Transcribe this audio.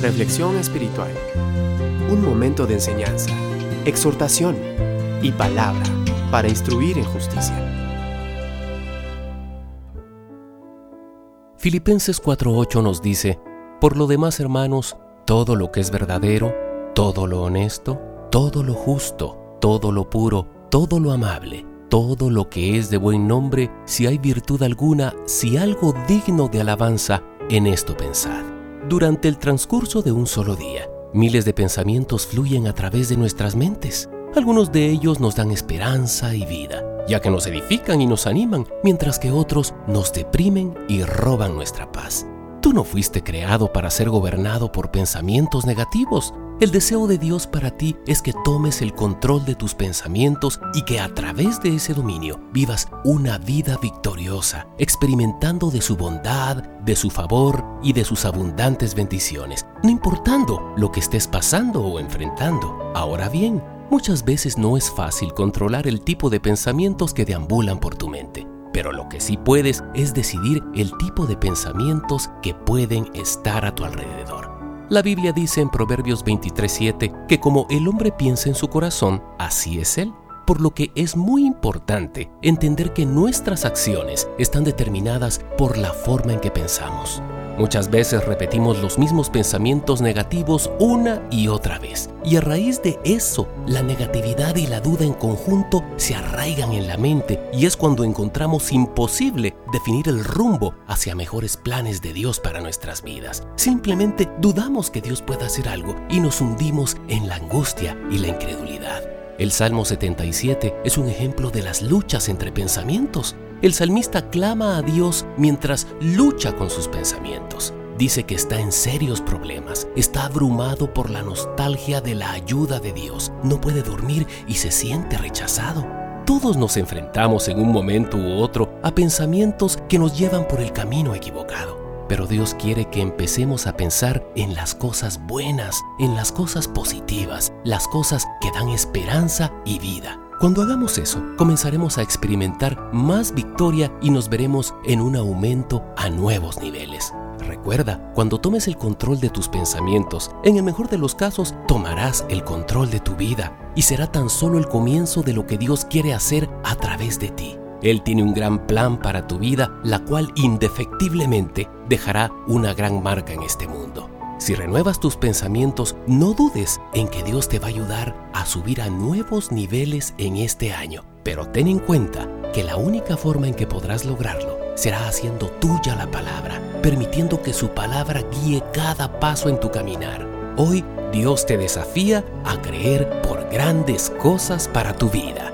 Reflexión espiritual. Un momento de enseñanza, exhortación y palabra para instruir en justicia. Filipenses 4:8 nos dice, Por lo demás, hermanos, todo lo que es verdadero, todo lo honesto, todo lo justo, todo lo puro, todo lo amable, todo lo que es de buen nombre, si hay virtud alguna, si algo digno de alabanza, en esto pensad. Durante el transcurso de un solo día, miles de pensamientos fluyen a través de nuestras mentes. Algunos de ellos nos dan esperanza y vida, ya que nos edifican y nos animan, mientras que otros nos deprimen y roban nuestra paz. Tú no fuiste creado para ser gobernado por pensamientos negativos. El deseo de Dios para ti es que tomes el control de tus pensamientos y que a través de ese dominio vivas una vida victoriosa, experimentando de su bondad, de su favor y de sus abundantes bendiciones, no importando lo que estés pasando o enfrentando. Ahora bien, muchas veces no es fácil controlar el tipo de pensamientos que deambulan por tu mente. Pero lo que sí puedes es decidir el tipo de pensamientos que pueden estar a tu alrededor. La Biblia dice en Proverbios 23:7 que como el hombre piensa en su corazón, así es él. Por lo que es muy importante entender que nuestras acciones están determinadas por la forma en que pensamos. Muchas veces repetimos los mismos pensamientos negativos una y otra vez. Y a raíz de eso, la negatividad y la duda en conjunto se arraigan en la mente y es cuando encontramos imposible definir el rumbo hacia mejores planes de Dios para nuestras vidas. Simplemente dudamos que Dios pueda hacer algo y nos hundimos en la angustia y la incredulidad. El Salmo 77 es un ejemplo de las luchas entre pensamientos. El salmista clama a Dios mientras lucha con sus pensamientos. Dice que está en serios problemas, está abrumado por la nostalgia de la ayuda de Dios, no puede dormir y se siente rechazado. Todos nos enfrentamos en un momento u otro a pensamientos que nos llevan por el camino equivocado. Pero Dios quiere que empecemos a pensar en las cosas buenas, en las cosas positivas, las cosas que dan esperanza y vida. Cuando hagamos eso, comenzaremos a experimentar más victoria y nos veremos en un aumento a nuevos niveles. Recuerda, cuando tomes el control de tus pensamientos, en el mejor de los casos, tomarás el control de tu vida y será tan solo el comienzo de lo que Dios quiere hacer a través de ti. Él tiene un gran plan para tu vida, la cual indefectiblemente dejará una gran marca en este mundo. Si renuevas tus pensamientos, no dudes en que Dios te va a ayudar a subir a nuevos niveles en este año. Pero ten en cuenta que la única forma en que podrás lograrlo será haciendo tuya la palabra, permitiendo que su palabra guíe cada paso en tu caminar. Hoy Dios te desafía a creer por grandes cosas para tu vida.